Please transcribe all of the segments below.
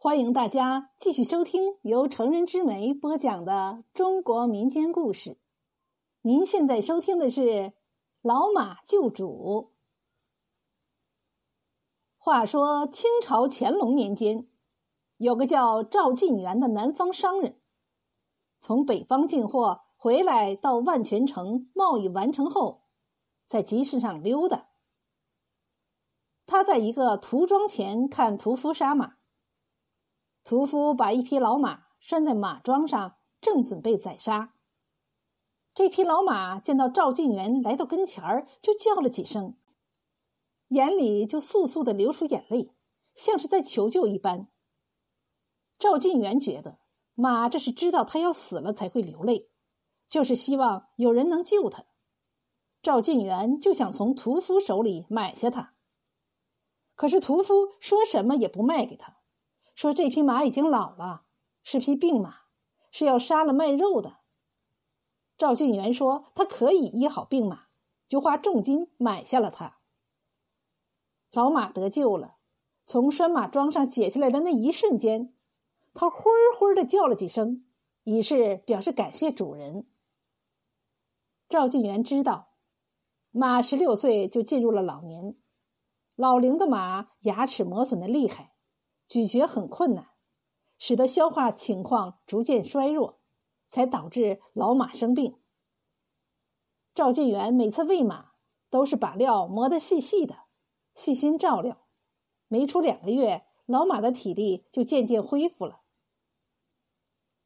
欢迎大家继续收听由成人之美播讲的中国民间故事。您现在收听的是《老马救主》。话说清朝乾隆年间，有个叫赵晋元的南方商人，从北方进货回来，到万泉城贸易完成后，在集市上溜达。他在一个涂庄前看屠夫杀马。屠夫把一匹老马拴在马桩上，正准备宰杀。这匹老马见到赵晋元来到跟前儿，就叫了几声，眼里就簌簌的流出眼泪，像是在求救一般。赵晋元觉得马这是知道他要死了才会流泪，就是希望有人能救他。赵晋元就想从屠夫手里买下它。可是屠夫说什么也不卖给他，说这匹马已经老了，是匹病马，是要杀了卖肉的。赵俊元说他可以医好病马，就花重金买下了它。老马得救了，从拴马桩上解下来的那一瞬间，他呼儿呼儿的叫了几声，以示表示感谢主人。赵俊元知道，马十六岁就进入了老年。老龄的马牙齿磨损的厉害，咀嚼很困难，使得消化情况逐渐衰弱，才导致老马生病。赵晋元每次喂马都是把料磨得细细的，细心照料。没出两个月，老马的体力就渐渐恢复了。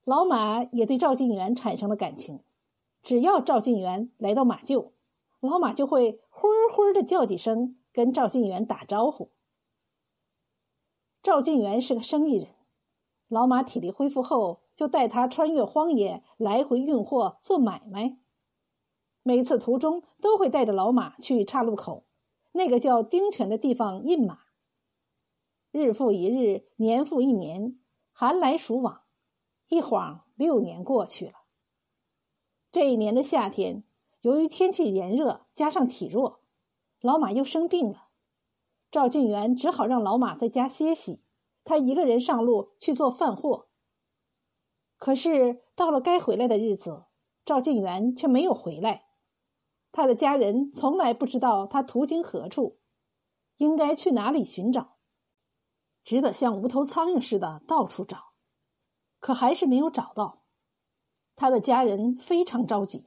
老马也对赵晋元产生了感情，只要赵晋元来到马厩，老马就会呼儿呼的叫几声。跟赵晋元打招呼。赵晋元是个生意人，老马体力恢复后，就带他穿越荒野，来回运货做买卖。每次途中都会带着老马去岔路口，那个叫丁泉的地方印马。日复一日，年复一年，寒来暑往，一晃六年过去了。这一年的夏天，由于天气炎热，加上体弱。老马又生病了，赵晋元只好让老马在家歇息，他一个人上路去做贩货。可是到了该回来的日子，赵晋元却没有回来，他的家人从来不知道他途经何处，应该去哪里寻找，只得像无头苍蝇似的到处找，可还是没有找到，他的家人非常着急。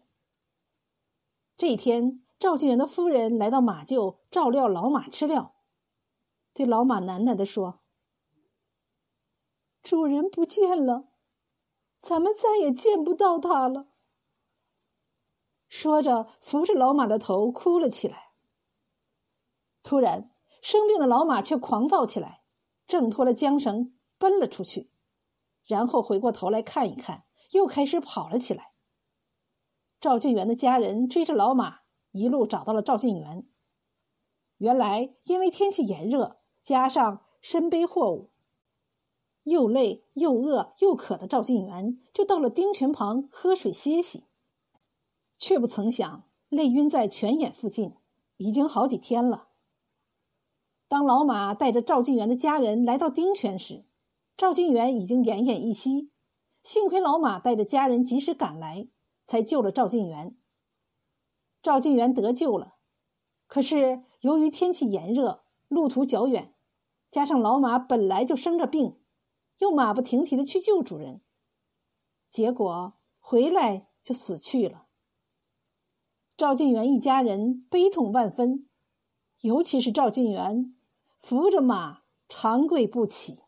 这一天。赵晋元的夫人来到马厩照料老马吃料，对老马喃喃地说：“主人不见了，咱们再也见不到他了。”说着，扶着老马的头哭了起来。突然，生病的老马却狂躁起来，挣脱了缰绳，奔了出去，然后回过头来看一看，又开始跑了起来。赵晋元的家人追着老马。一路找到了赵晋元。原来因为天气炎热，加上身背货物，又累又饿又渴的赵晋元，就到了丁泉旁喝水歇息。却不曾想，累晕在泉眼附近，已经好几天了。当老马带着赵晋元的家人来到丁泉时，赵晋元已经奄奄一息。幸亏老马带着家人及时赶来，才救了赵晋元。赵晋元得救了，可是由于天气炎热，路途较远，加上老马本来就生着病，又马不停蹄的去救主人，结果回来就死去了。赵晋元一家人悲痛万分，尤其是赵晋元，扶着马长跪不起。